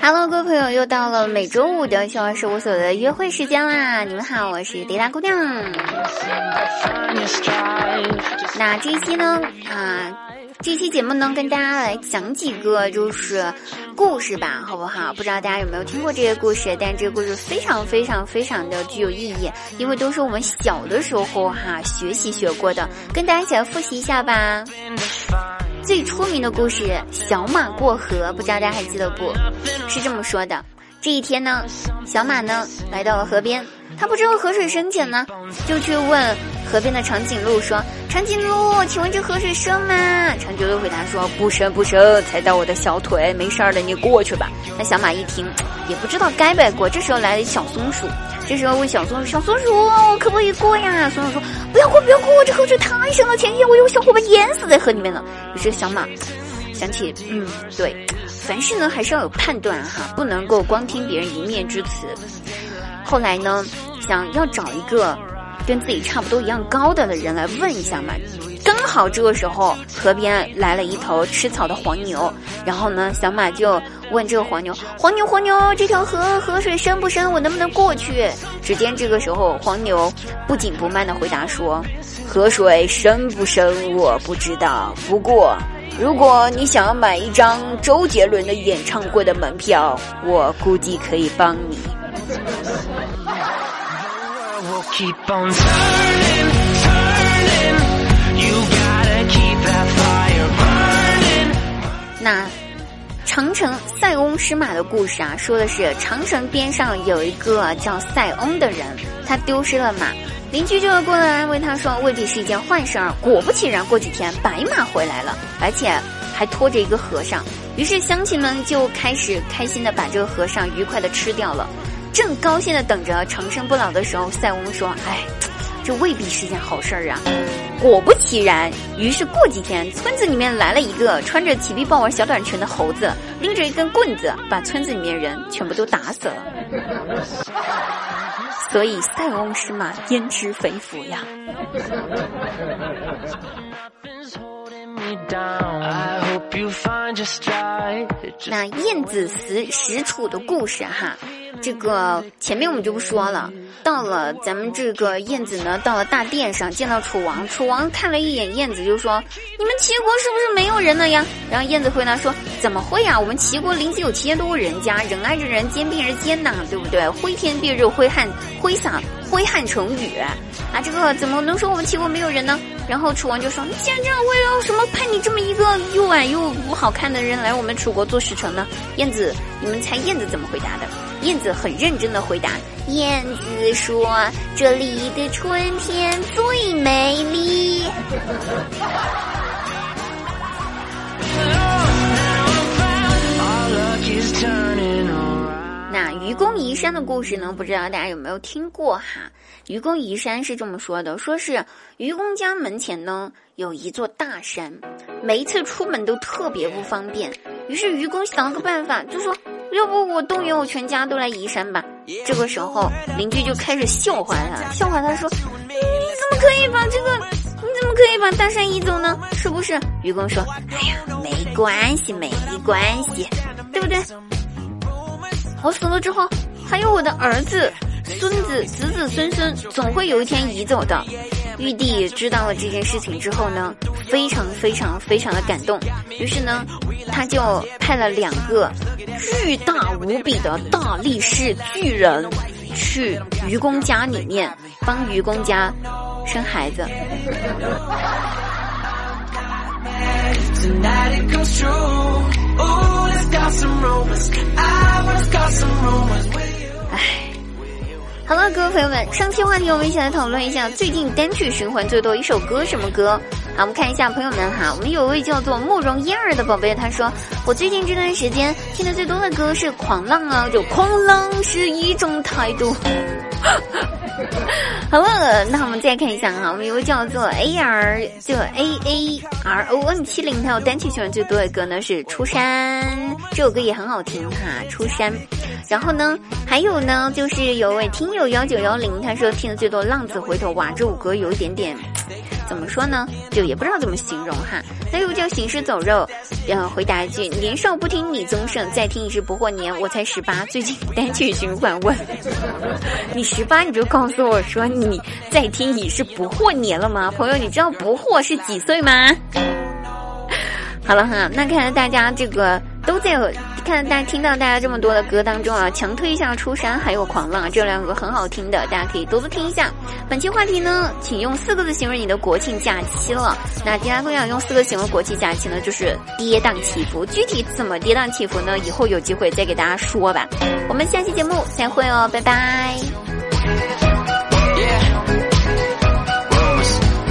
Hello，各位朋友，又到了每周五的小二事务所的约会时间啦！你们好，我是迪拉姑娘。那这一期呢，啊。这期节目呢，跟大家来讲几个就是故事吧，好不好？不知道大家有没有听过这些故事？但这个故事非常非常非常的具有意义，因为都是我们小的时候哈学习学过的，跟大家一起来复习一下吧。最出名的故事《小马过河》，不知道大家还记得不？是这么说的：这一天呢，小马呢来到了河边，他不知道河水深浅呢，就去问。河边的长颈鹿说：“长颈鹿，请问这河水深吗？”长颈鹿回答说：“不深不深，才到我的小腿，没事儿的，你过去吧。”那小马一听，也不知道该不该过。这时候来了一小松鼠，这时候问小松鼠：“小松鼠，可不可以过呀？”松鼠说：“不要过，不要过，这河水太深了，前天我有小伙伴淹死在河里面了。”于是小马想起，嗯，对，凡事呢还是要有判断哈，不能够光听别人一面之词。后来呢，想要找一个。跟自己差不多一样高的的人来问一下嘛，刚好这个时候河边来了一头吃草的黄牛，然后呢，小马就问这个黄牛：“黄牛，黄牛，这条河河水深不深？我能不能过去？”只见这个时候黄牛不紧不慢的回答说：“河水深不深我不知道，不过如果你想要买一张周杰伦的演唱会的门票，我估计可以帮你。”那长城塞翁失马的故事啊，说的是长城边上有一个叫塞翁的人，他丢失了马，邻居就过来安慰他说，未必是一件坏事儿。果不其然，过几天白马回来了，而且还拖着一个和尚。于是乡亲们就开始开心的把这个和尚愉快的吃掉了。正高兴的等着长生不老的时候，塞翁说：“哎，这未必是件好事儿啊！”果不其然，于是过几天，村子里面来了一个穿着齐臂豹纹小短裙的猴子，拎着一根棍子，把村子里面人全部都打死了。所以塞翁失马，焉知非福呀？那晏子死石楚的故事哈。这个前面我们就不说了。到了咱们这个燕子呢，到了大殿上见到楚王，楚王看了一眼燕子，就说：“你们齐国是不是没有人了呀？”然后燕子回答说：“怎么会呀？我们齐国邻居有千多个人家，人挨着人，肩并着肩呐，对不对？挥天蔽日，挥汗挥洒挥汗成雨啊！这个怎么能说我们齐国没有人呢？”然后楚王就说：“你既然这样，为了什么派你这么一个又矮又不好看的人来我们楚国做使臣呢？”燕子，你们猜燕子怎么回答的？燕子很认真的回答：“燕子说，这里的春天最美丽。”那愚公移山的故事呢？不知道大家有没有听过哈？愚公移山是这么说的：说是愚公家门前呢有一座大山，每一次出门都特别不方便。于是愚公想了个办法，就说。要不我动员我全家都来移山吧？这个时候邻居就开始笑话他，笑话他说：“你怎么可以把这个？你怎么可以把大山移走呢？是不是？”愚公说：“哎呀，没关系，没关系，对不对？我死了之后，还有我的儿子、孙子、子子孙孙，总会有一天移走的。”玉帝知道了这件事情之后呢，非常非常非常的感动，于是呢，他就派了两个巨大无比的大力士巨人，去愚公家里面帮愚公家生孩子。好了，各位朋友们，上期话题我们一起来讨论一下最近单曲循环最多一首歌什么歌？好，我们看一下朋友们哈，我们有位叫做慕容燕儿的宝贝，他说我最近这段时间听的最多的歌是《狂浪》啊，就狂浪是一种态度。好了，那我们再看一下哈，我们有位叫做 A R 就 A A R O N 七零，他有单曲循环最多的歌呢是《出山》，这首歌也很好听哈，《出山》。然后呢，还有呢，就是有位听友幺九幺零，他说听的最多《浪子回头》，哇，这首歌有一点点，怎么说呢？就也不知道怎么形容哈。那又叫行尸走肉，然后回答一句：年少不听李宗盛，再听已是不惑年。我才十八，最近单曲循环问。你十八你就告诉我说你再听已是不惑年了吗？朋友，你知道不惑是几岁吗？好了哈，那看来大家这个都在看大家听到大家这么多的歌当中啊，强推一下《出山》还有《狂浪》这两个很好听的，大家可以多多听一下。本期话题呢，请用四个字形容你的国庆假期了。那第二个要用四个形容国庆假期呢，就是跌宕起伏。具体怎么跌宕起伏呢？以后有机会再给大家说吧。我们下期节目再会哦，拜拜。